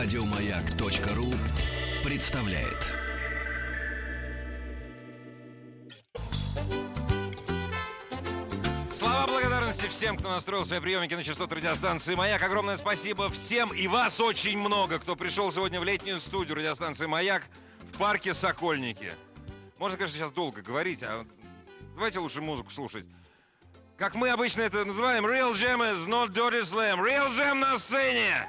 Радиомаяк.ру представляет. Слова благодарности всем, кто настроил свои приемники на частоту радиостанции «Маяк». Огромное спасибо всем и вас очень много, кто пришел сегодня в летнюю студию радиостанции «Маяк» в парке «Сокольники». Можно, конечно, сейчас долго говорить, а давайте лучше музыку слушать. Как мы обычно это называем, Real Jam is not dirty slam. Real Jam на сцене!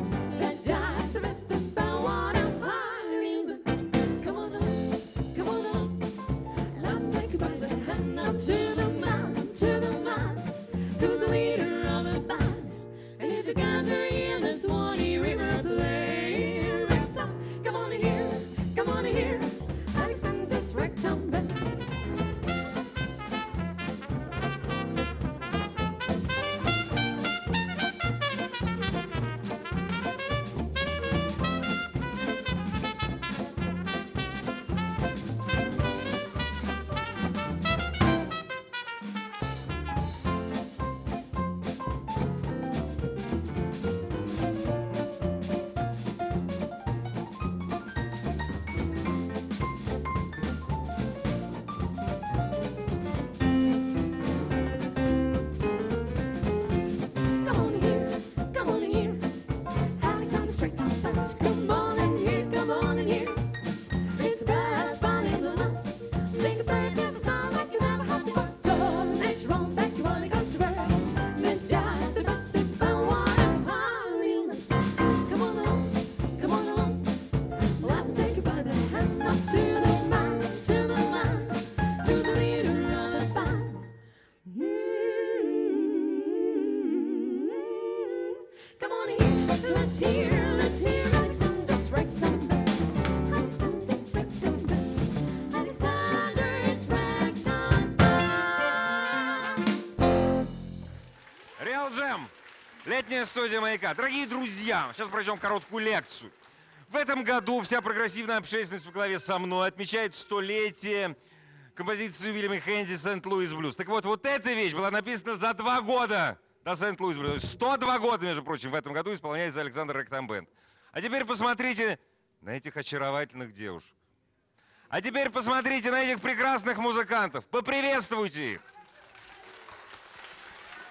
Летняя студия «Маяка». Дорогие друзья, сейчас пройдем короткую лекцию. В этом году вся прогрессивная общественность во главе со мной отмечает столетие композиции Уильяма Хэнди «Сент-Луис Блюз». Так вот, вот эта вещь была написана за два года до «Сент-Луис Блюз». 102 года, между прочим, в этом году исполняется Александр Ректамбенд. А теперь посмотрите на этих очаровательных девушек. А теперь посмотрите на этих прекрасных музыкантов. Поприветствуйте их.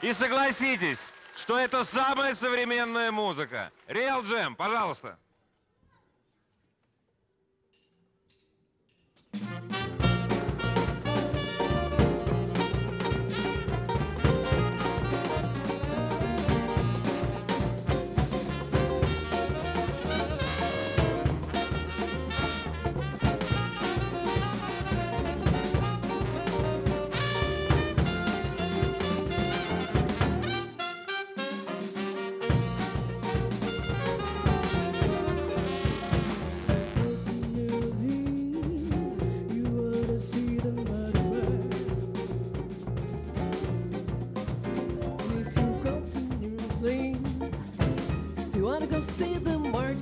И согласитесь, что это самая современная музыка. Real Jam, пожалуйста. Wanna go see the market?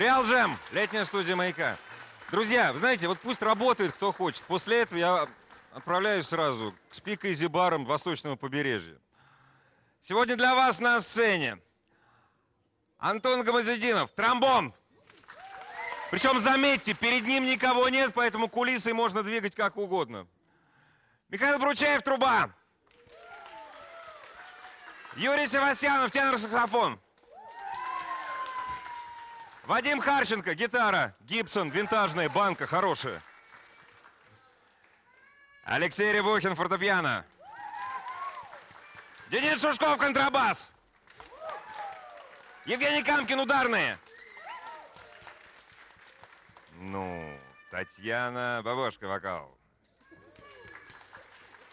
Реал Джем, летняя студия «Маяка». Друзья, вы знаете, вот пусть работает кто хочет. После этого я отправляюсь сразу к спикайзи барам Восточного побережья. Сегодня для вас на сцене Антон Гамазединов, тромбон. Причем, заметьте, перед ним никого нет, поэтому кулисой можно двигать как угодно. Михаил Бручаев, труба. Юрий Севастьянов, тенор-саксофон. Вадим Харченко, гитара, Гибсон, винтажная, банка, хорошая. Алексей Рябухин, фортепиано. Денис Шушков, контрабас. Евгений Камкин, ударные. Ну, Татьяна Бабошка, вокал.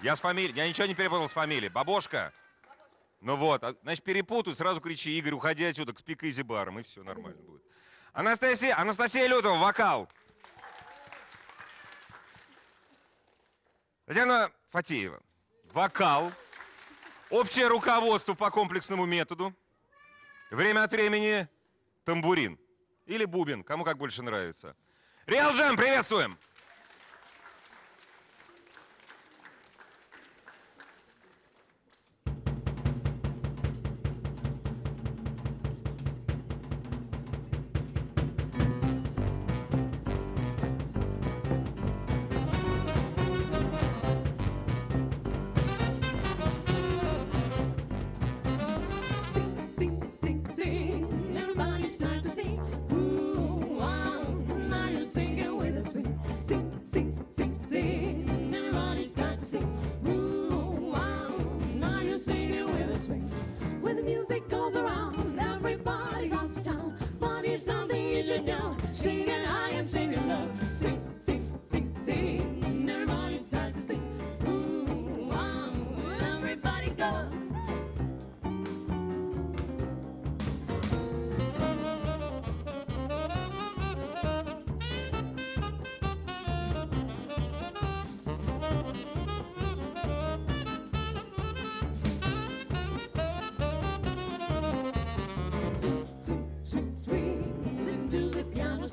Я с фамилией, я ничего не перепутал с фамилией. Бабошка. Ну вот, а, значит, перепутают, сразу кричи, Игорь, уходи отсюда к спикайзи баром, и все нормально будет. Анастасия, Анастасия Лютова, вокал. Татьяна Фатеева, вокал. Общее руководство по комплексному методу. Время от времени тамбурин. Или бубен, кому как больше нравится. Реал Джем, приветствуем! Sing, sing, sing, sing. Everybody start to sing. Ooh, wow. Now you're singing with us. Swing. When the music goes around, everybody goes to town. But here's something you should know. Singing high and singing low. Sing, sing, sing, sing.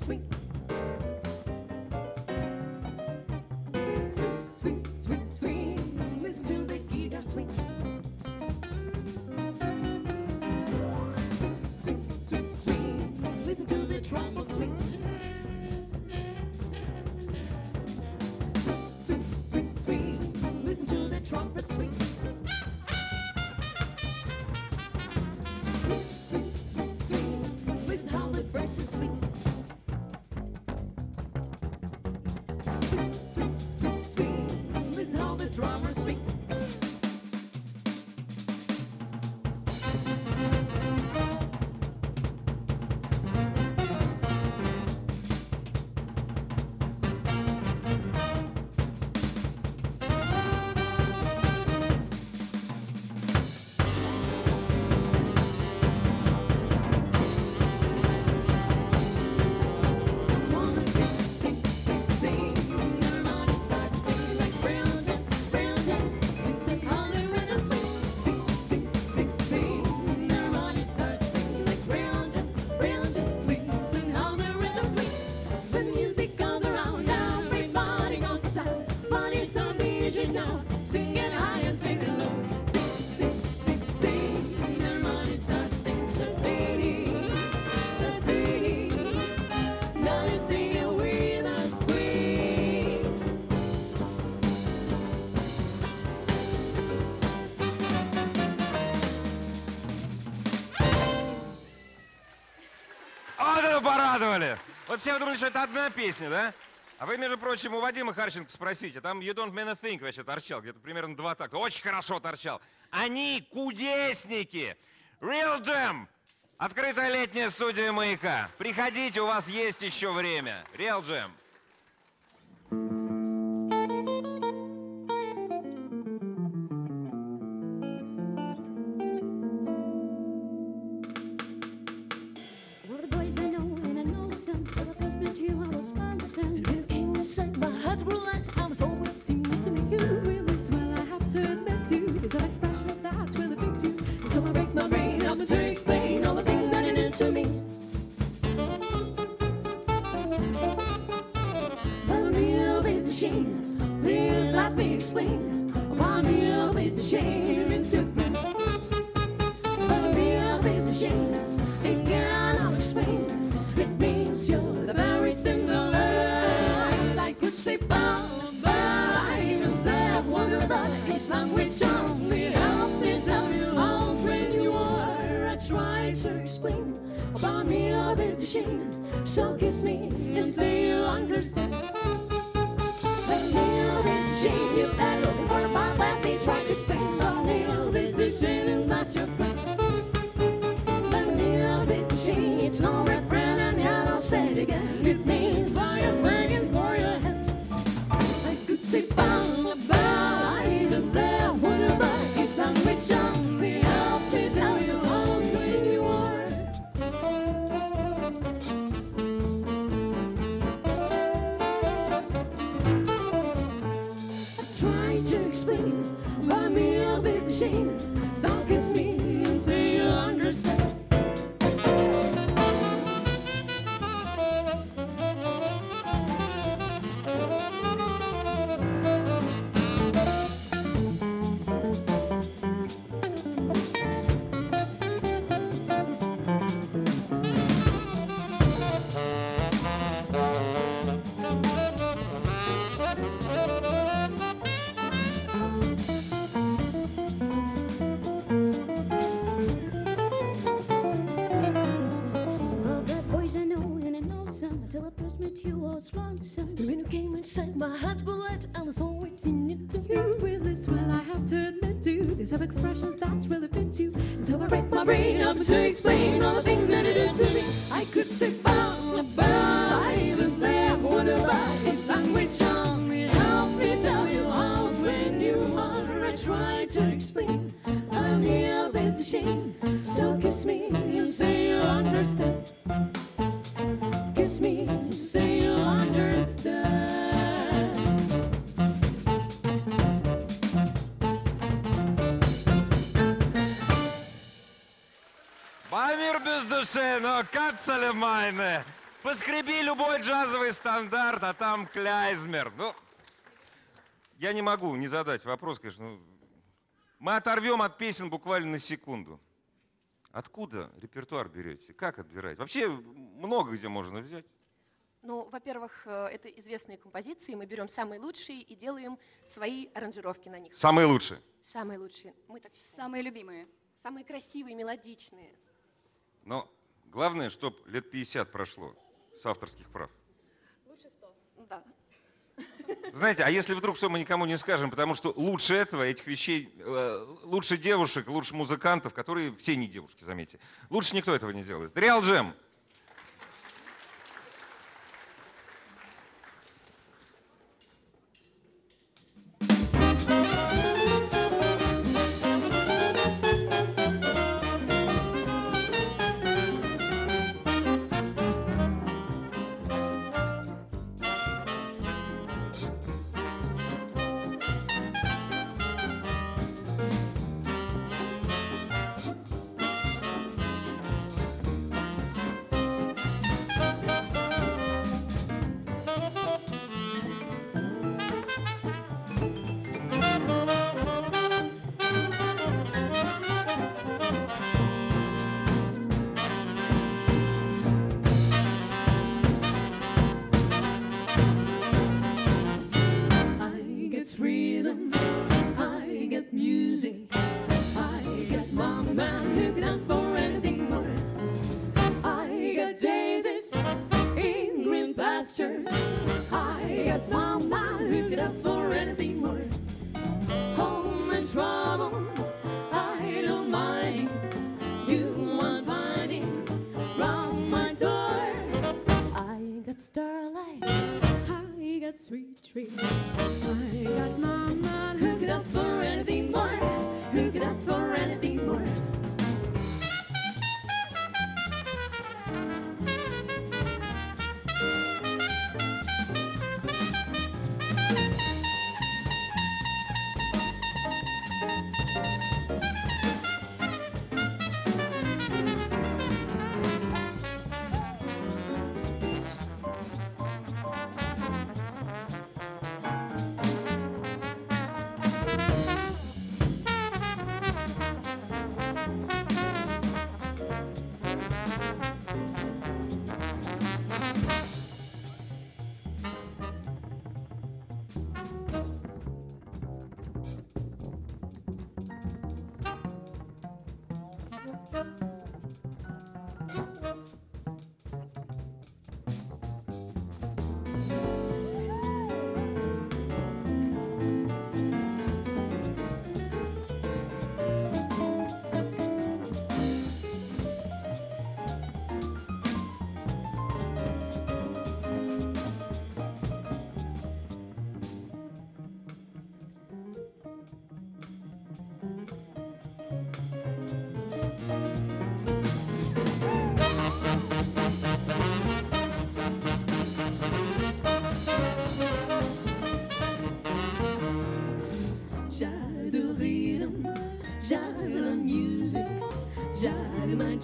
Swing. Swing, swing, swing, swing. Listen to the guitar swing. Swing, swing, swing, swing. Listen to the trombone swing. Swing, угадывали. Вот все думали, что это одна песня, да? А вы, между прочим, у Вадима Харченко спросите. Там You Don't Mean a Thing вообще торчал. Где-то примерно два такта. Очень хорошо торчал. Они кудесники. Real Jam. Открытая летняя студия «Маяка». Приходите, у вас есть еще время. Real Jam. Kiss me and say you understand. And when you came inside, my heart grew light. I was always singing to you really swell. I have to admit to these have expressions that's really fit you. So I break my brain up to explain all the things that you did to me. I could say bye bye. I even say I wonder why each language only helps me tell you how great you are. I try to explain. I knew oh, there's a shame. So kiss me and say you understand. Но кацали майны. Поскреби любой джазовый стандарт, а там кляйзмер. Ну, я не могу не задать вопрос, конечно. ну, Мы оторвем от песен буквально на секунду. Откуда репертуар берете? Как отбираете? Вообще много где можно взять. Ну, во-первых, э, это известные композиции, мы берем самые лучшие и делаем свои аранжировки на них. Самые лучшие. Самые лучшие. Мы так считаем. Самые любимые. Самые красивые, мелодичные. Но главное, чтобы лет 50 прошло с авторских прав. Лучше 100. Да. Знаете, а если вдруг что мы никому не скажем, потому что лучше этого, этих вещей, э, лучше девушек, лучше музыкантов, которые все не девушки, заметьте, лучше никто этого не делает. Реал Джем.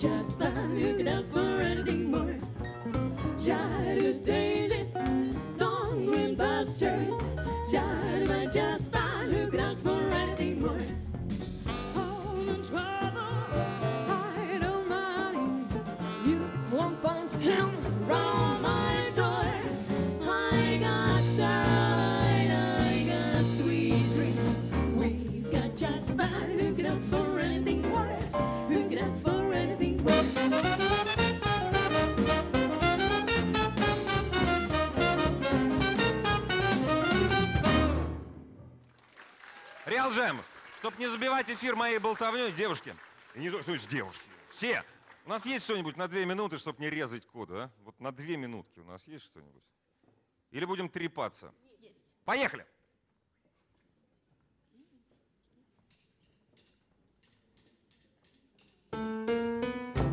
just fine you can ask for anything more. Try to daisies, dongling pastures. Реал Джем, чтоб не забивать эфир моей болтовней, девушки. И не то, что есть девушки. Все. У нас есть что-нибудь на две минуты, чтобы не резать коду, а? Вот на две минутки у нас есть что-нибудь? Или будем трепаться? Поехали!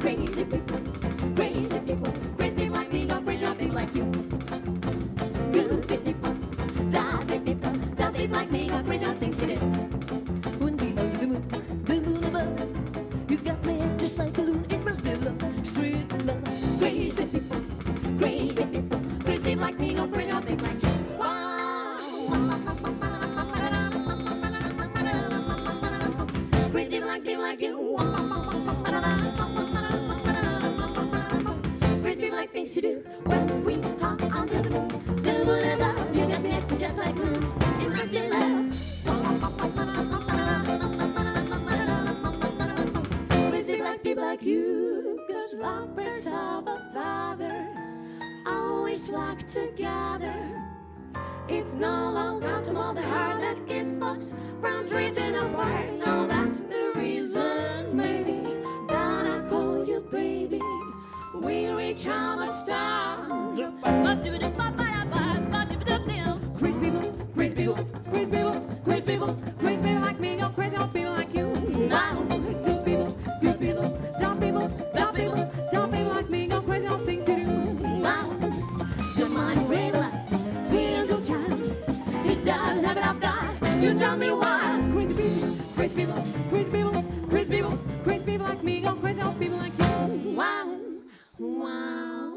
Crazy people, crazy people, crazy people like me, go crazy people like you. Like me, go crazy things you we under the moon, the moon above, you got me just like a loon. It must be love, sweet love. Crazy people, crazy people, crazy people like me, go crazy people like you. Crazy people like you. Crazy people like things you do when 'cause of a father always flock together. It's no longer small the heart that keeps folks from drifting apart. No, that's the reason, maybe, that I call you baby. We reach out a star. Crazy people, crazy people, crazy people, crazy people, crazy people like me, go crazy old people like you. Now, you tell me why? Crazy people, crazy people, crazy people, crazy people, crazy people like me go crazy old people like you. Wow, wow.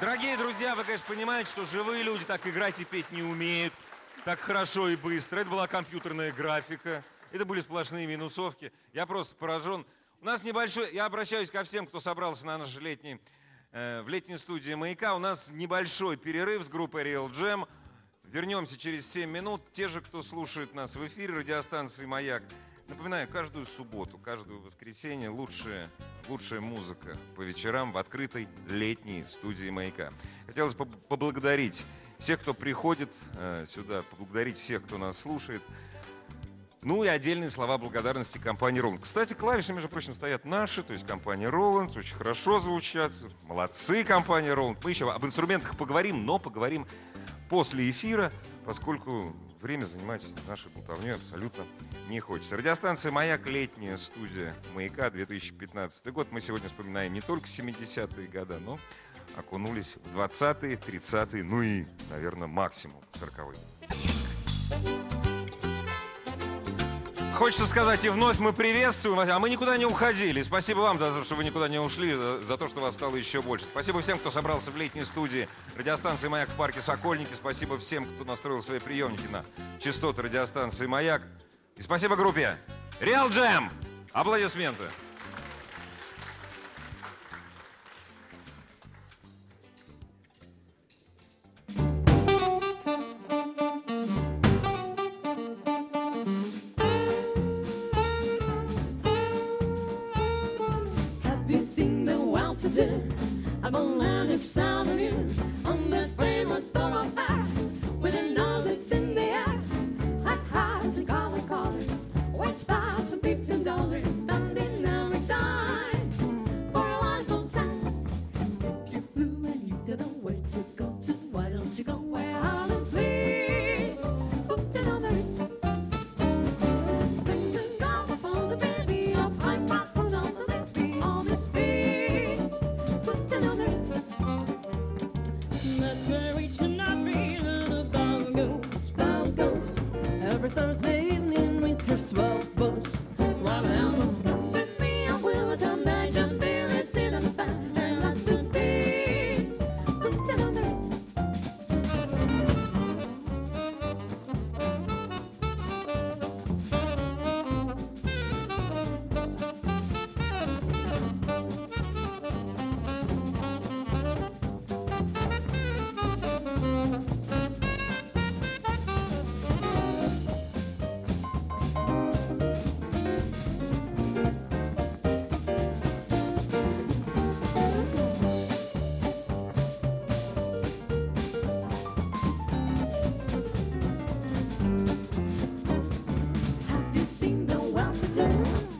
Дорогие друзья, вы, конечно, понимаете, что живые люди так играть и петь не умеют, так хорошо и быстро. Это была компьютерная графика, это были сплошные минусовки. Я просто поражен. У нас небольшой... Я обращаюсь ко всем, кто собрался на наш летний в летней студии «Маяка». У нас небольшой перерыв с группой Real Jam. Вернемся через 7 минут. Те же, кто слушает нас в эфире радиостанции «Маяк» Напоминаю, каждую субботу, каждое воскресенье лучшая, лучшая музыка по вечерам в открытой летней студии «Маяка». Хотелось поблагодарить всех, кто приходит э, сюда, поблагодарить всех, кто нас слушает. Ну и отдельные слова благодарности компании Roland. Кстати, клавиши, между прочим, стоят наши, то есть компания Roland, очень хорошо звучат. Молодцы, компания Roland. Мы еще об инструментах поговорим, но поговорим после эфира, поскольку время занимать нашей болтовней абсолютно не хочется. Радиостанция «Маяк», летняя студия «Маяка», 2015 год. Мы сегодня вспоминаем не только 70-е годы, но окунулись в 20-е, 30-е, ну и, наверное, максимум 40-е. Хочется сказать, и вновь мы приветствуем вас, а мы никуда не уходили. Спасибо вам за то, что вы никуда не ушли, за, то, что вас стало еще больше. Спасибо всем, кто собрался в летней студии радиостанции «Маяк» в парке «Сокольники». Спасибо всем, кто настроил свои приемники на частоты радиостанции «Маяк». И спасибо группе «Реал Джем». Аплодисменты. I'm a Atlantic Avenue. I'm after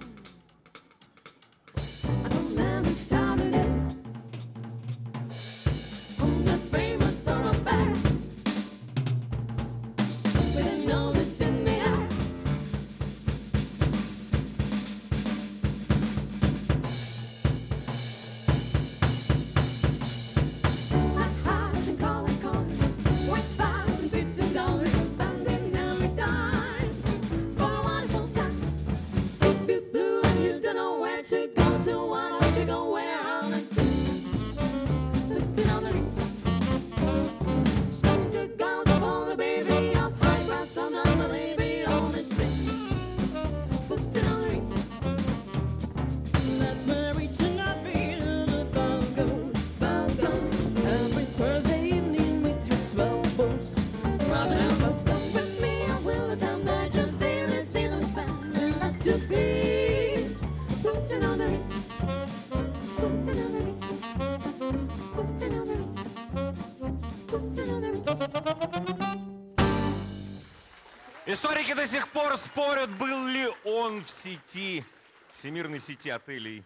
пор спорят, был ли он в сети, всемирной сети отелей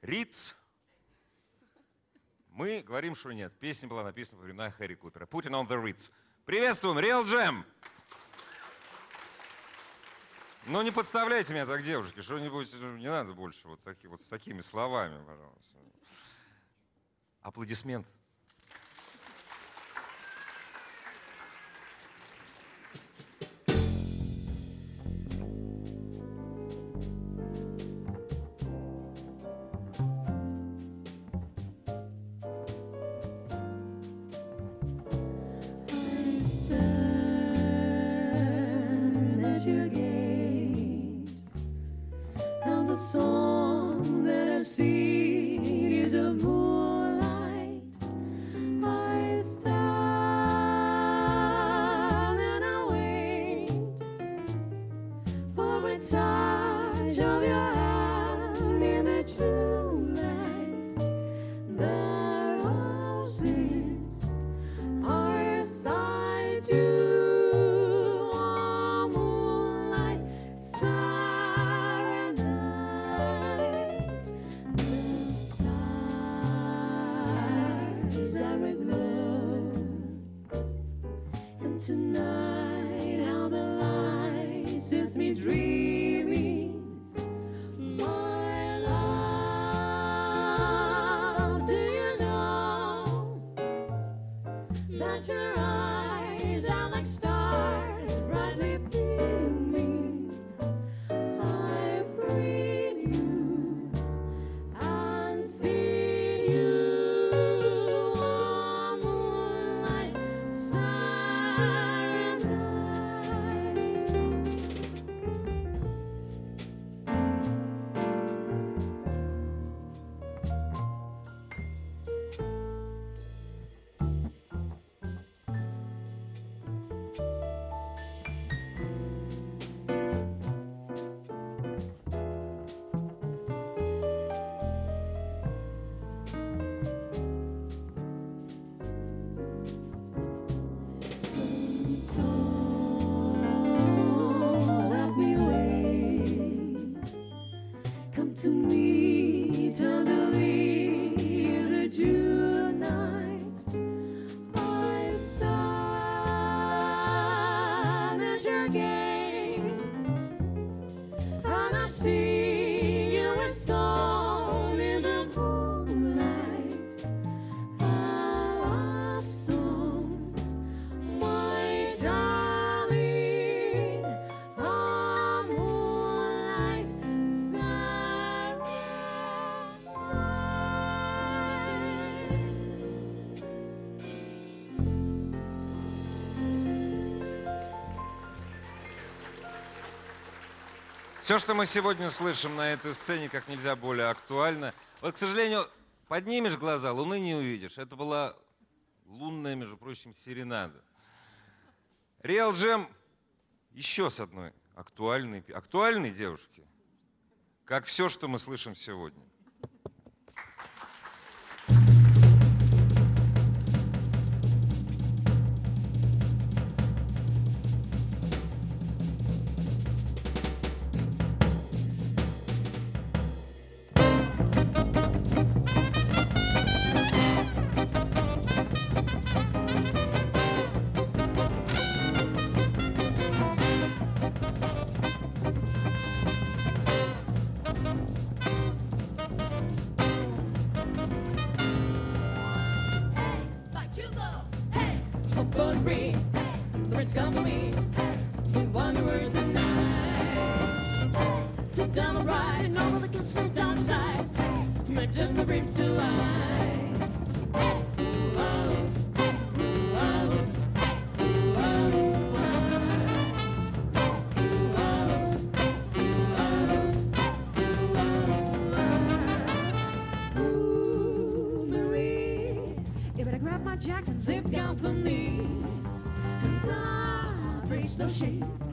Риц. Мы говорим, что нет. Песня была написана во времена Хэри Купера. Putting on the Ritz. Приветствуем, Real Jam! Ну, не подставляйте меня так, девушки, что-нибудь, ну, не надо больше вот, таки, вот с такими словами, пожалуйста. Аплодисмент. watch her Все, что мы сегодня слышим на этой сцене, как нельзя более актуально. Вот, к сожалению, поднимешь глаза, луны не увидишь. Это была лунная, между прочим, серенада. Реал Джем еще с одной актуальной, актуальной девушки, как все, что мы слышим сегодня. zip me, and I've reached the shape.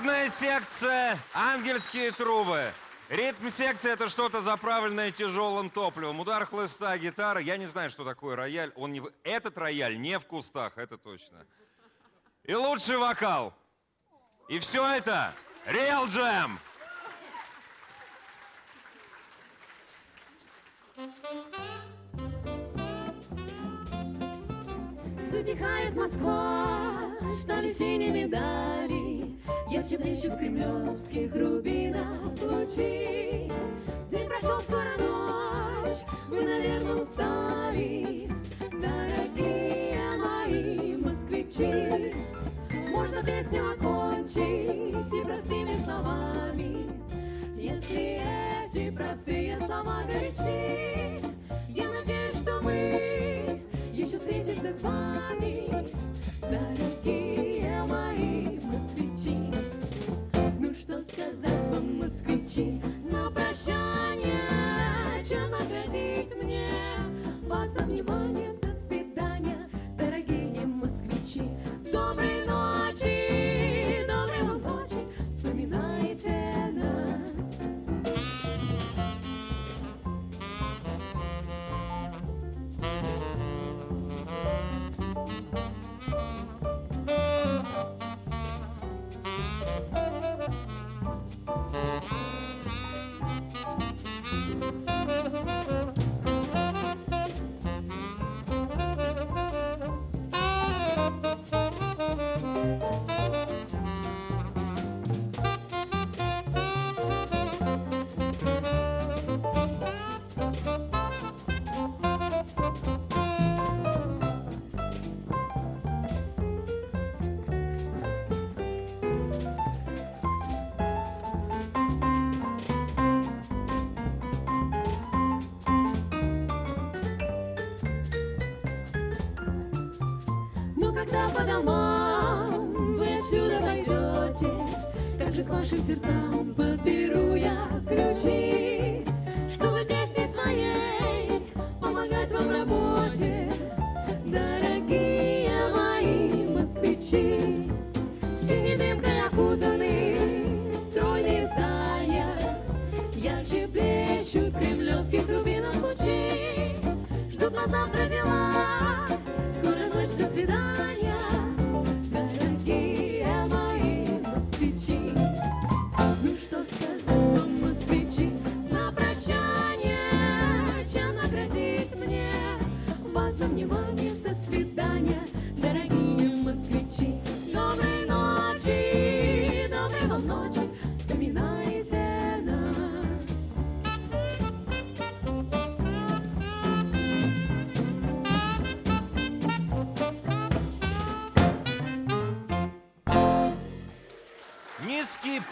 Народная секция «Ангельские трубы». Ритм-секция – это что-то заправленное тяжелым топливом. Удар хлыста, гитара. Я не знаю, что такое рояль. Он не... Этот рояль не в кустах, это точно. И лучший вокал. И все это Real Jam. Затихает Москва, стали синими дали, Ярче блещут в кремлевских рубинах лучи. День прошел, скоро ночь, вы, наверное, устали, Дорогие мои москвичи. Можно песню окончить и простыми словами, Если эти простые слова горячи. Встретимся с вами, дорогие мои москвичи. Ну что сказать вам, москвичи, на прощание, чем наградить мне вас за когда по домам вы отсюда пойдете, Как же к вашим сердцам подберу я ключи,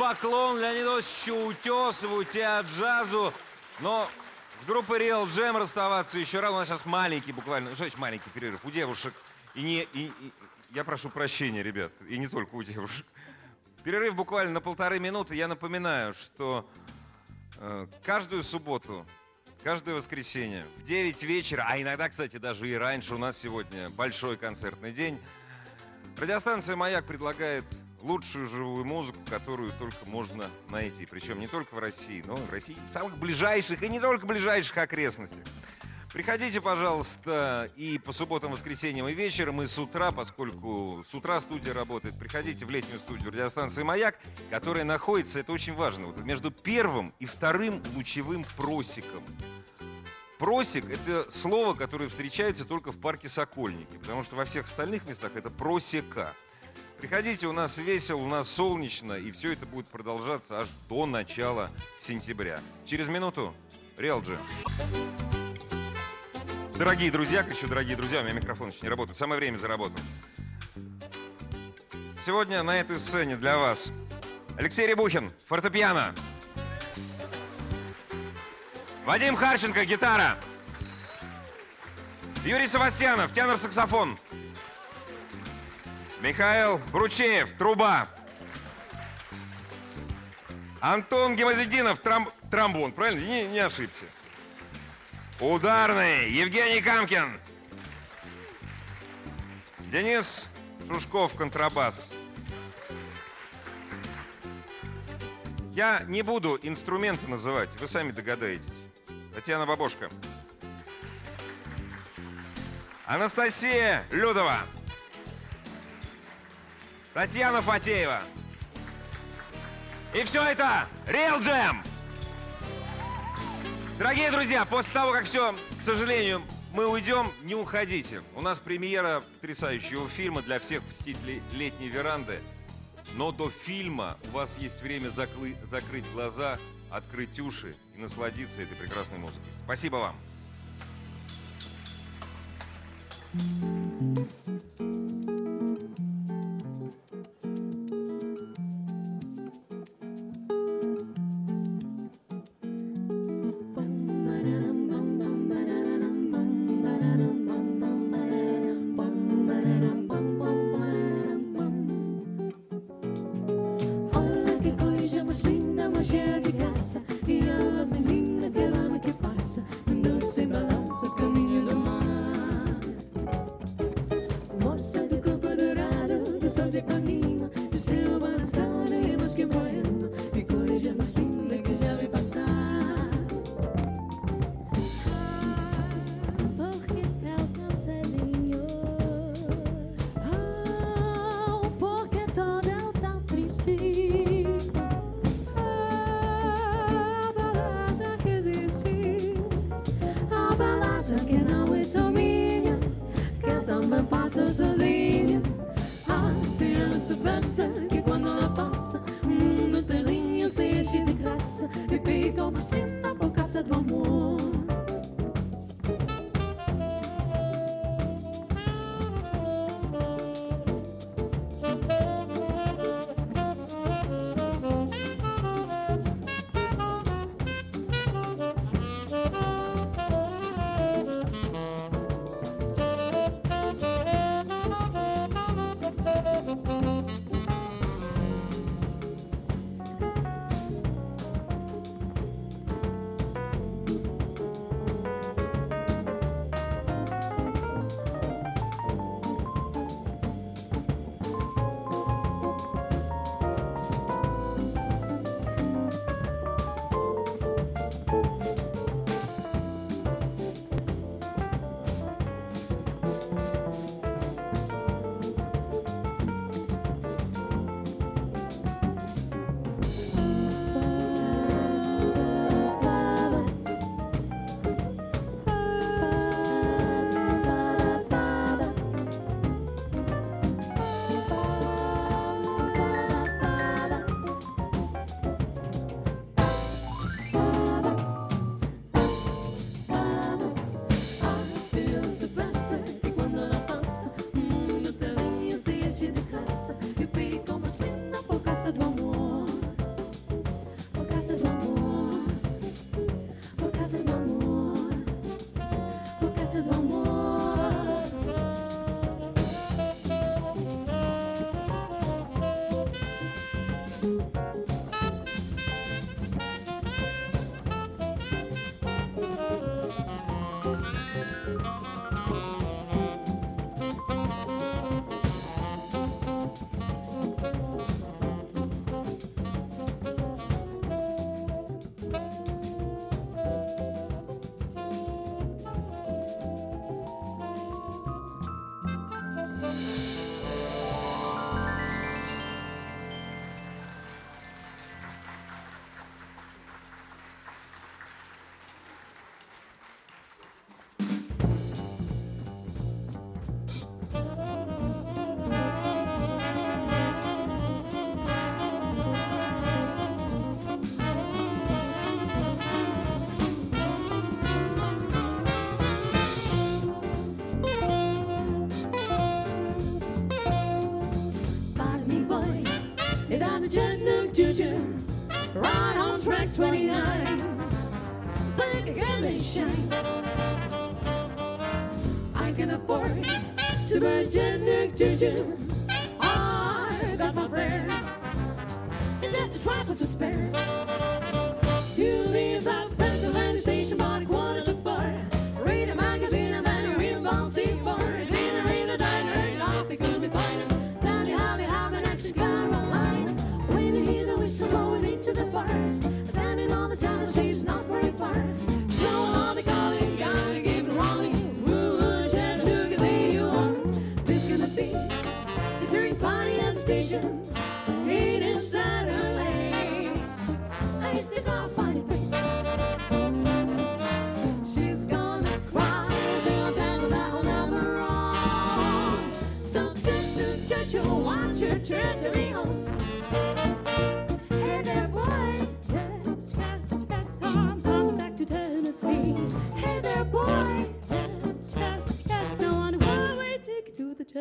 поклон Леониду Осичу Утесову, Теаджазу. Но с группой Real Jam расставаться еще рано. У нас сейчас маленький буквально, что значит маленький перерыв? У девушек. И не, и- и- я прошу прощения, ребят, и не только у девушек. Перерыв буквально на полторы минуты. Я напоминаю, что э, каждую субботу, каждое воскресенье в 9 вечера, а иногда, кстати, даже и раньше, у нас сегодня большой концертный день, Радиостанция «Маяк» предлагает лучшую живую музыку, которую только можно найти. Причем не только в России, но и в России в самых ближайших и не только ближайших окрестностях. Приходите, пожалуйста, и по субботам, воскресеньям и вечером, и с утра, поскольку с утра студия работает, приходите в летнюю студию радиостанции «Маяк», которая находится, это очень важно, вот между первым и вторым лучевым просеком. Просек – это слово, которое встречается только в парке Сокольники, потому что во всех остальных местах это просека. Приходите, у нас весело, у нас солнечно, и все это будет продолжаться аж до начала сентября. Через минуту Реал Джем. Дорогие друзья, кричу, дорогие друзья, у меня микрофон еще не работает. Самое время заработал. Сегодня на этой сцене для вас Алексей Рябухин, фортепиано. Вадим Харченко, гитара. Юрий Савастьянов, тенор-саксофон. Михаил Бручеев, труба. Антон Гемозидинов, трам- тромбон, правильно? Не, не ошибся. Ударный, Евгений Камкин. Денис Шушков, контрабас. Я не буду инструменты называть, вы сами догадаетесь. Татьяна Бабошка. Анастасия Людова. Татьяна Фатеева. И все это Real Jam! Дорогие друзья, после того, как все, к сожалению, мы уйдем, не уходите. У нас премьера потрясающего фильма для всех посетителей летней веранды. Но до фильма у вас есть время заклы- закрыть глаза, открыть уши и насладиться этой прекрасной музыкой. Спасибо вам. Olha Ipanema. De seu balançado e mais que poema. Que coisa mais linda que já vi passar. Porque está tão celinho Ah, porque todo é tão triste A balança que existe A balança que não é só minha Que também passa sozinha se soubesse que quando ela passa O mundo inteirinho se enche de graça E fica oferecendo Juju, right on track 29. Think again they shine. I can afford to buy Chattanooga Juju. I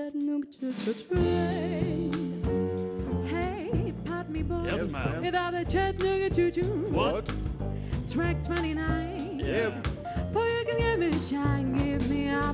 Hoffnung to train. Hey, pat me boy, Yes, ma'am. Without a Chattanooga choo-choo. What? Track 29. Yep. Yeah. Boy, you can give me shine, give me a